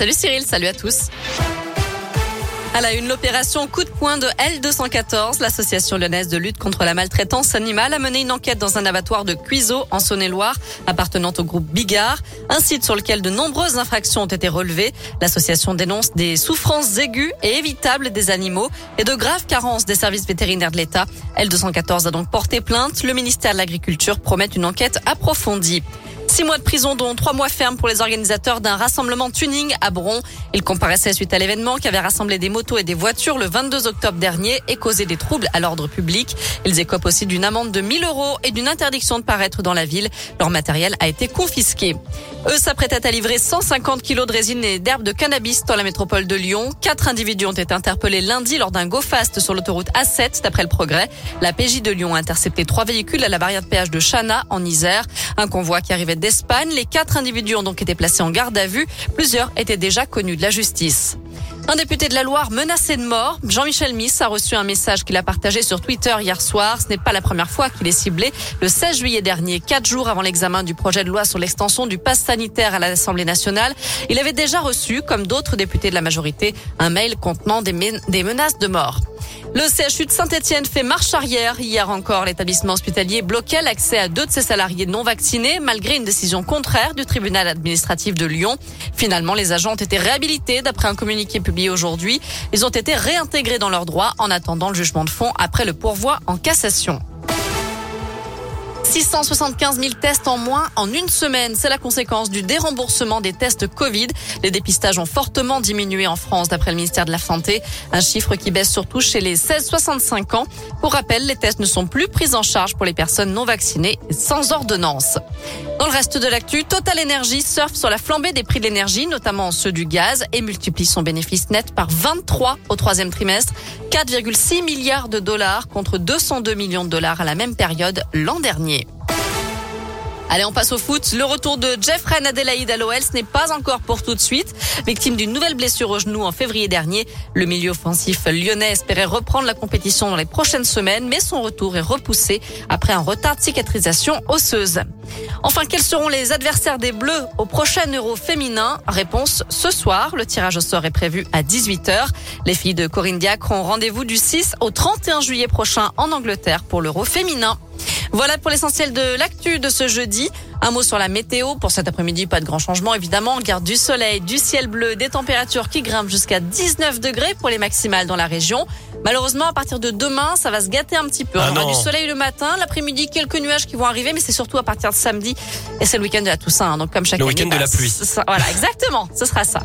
Salut Cyril, salut à tous. À la une, l'opération coup de poing de L214, l'association lyonnaise de lutte contre la maltraitance animale, a mené une enquête dans un abattoir de Cuiseau, en Saône-et-Loire, appartenant au groupe Bigard, un site sur lequel de nombreuses infractions ont été relevées. L'association dénonce des souffrances aiguës et évitables des animaux et de graves carences des services vétérinaires de l'État. L214 a donc porté plainte. Le ministère de l'Agriculture promet une enquête approfondie. Six mois de prison, dont trois mois ferme pour les organisateurs d'un rassemblement tuning à Bron. Ils comparaissaient suite à l'événement qui avait rassemblé des motos et des voitures le 22 octobre dernier et causé des troubles à l'ordre public. Ils écopent aussi d'une amende de 1000 euros et d'une interdiction de paraître dans la ville. Leur matériel a été confisqué. Eux s'apprêtaient à livrer 150 kilos de résine et d'herbes de cannabis dans la métropole de Lyon. Quatre individus ont été interpellés lundi lors d'un go-fast sur l'autoroute A7 d'après le progrès. La PJ de Lyon a intercepté trois véhicules à la barrière de péage de Chana en Isère. Un convoi qui arrivait Les quatre individus ont donc été placés en garde à vue. Plusieurs étaient déjà connus de la justice. Un député de la Loire menacé de mort, Jean-Michel Miss, a reçu un message qu'il a partagé sur Twitter hier soir. Ce n'est pas la première fois qu'il est ciblé. Le 16 juillet dernier, quatre jours avant l'examen du projet de loi sur l'extension du pass sanitaire à l'Assemblée nationale, il avait déjà reçu, comme d'autres députés de la majorité, un mail contenant des menaces de mort. Le CHU de Saint-Etienne fait marche arrière. Hier encore, l'établissement hospitalier bloquait l'accès à deux de ses salariés non vaccinés malgré une décision contraire du tribunal administratif de Lyon. Finalement, les agents ont été réhabilités d'après un communiqué publié aujourd'hui. Ils ont été réintégrés dans leurs droits en attendant le jugement de fond après le pourvoi en cassation. 675 000 tests en moins en une semaine. C'est la conséquence du déremboursement des tests Covid. Les dépistages ont fortement diminué en France, d'après le ministère de la Santé. Un chiffre qui baisse surtout chez les 16-65 ans. Pour rappel, les tests ne sont plus pris en charge pour les personnes non vaccinées sans ordonnance. Dans le reste de l'actu, Total Energy surfe sur la flambée des prix de l'énergie, notamment ceux du gaz, et multiplie son bénéfice net par 23 au troisième trimestre. 4,6 milliards de dollars contre 202 millions de dollars à la même période l'an dernier. Allez, on passe au foot. Le retour de Jeffrey Adelaide à l'OL, n'est pas encore pour tout de suite. Victime d'une nouvelle blessure au genou en février dernier, le milieu offensif lyonnais espérait reprendre la compétition dans les prochaines semaines, mais son retour est repoussé après un retard de cicatrisation osseuse. Enfin, quels seront les adversaires des Bleus au prochain Euro féminin? Réponse ce soir. Le tirage au sort est prévu à 18h. Les filles de Corinne Diacre ont rendez-vous du 6 au 31 juillet prochain en Angleterre pour l'Euro féminin. Voilà pour l'essentiel de l'actu de ce jeudi. Un mot sur la météo. Pour cet après-midi, pas de grand changement évidemment. On garde du soleil, du ciel bleu, des températures qui grimpent jusqu'à 19 degrés pour les maximales dans la région. Malheureusement, à partir de demain, ça va se gâter un petit peu. Ah on aura non. du soleil le matin, l'après-midi, quelques nuages qui vont arriver, mais c'est surtout à partir de samedi. Et c'est le week-end de la Toussaint. hein. Donc comme chaque Le week-end de bah, la pluie. ce sera- Voilà, exactement. Ce sera ça.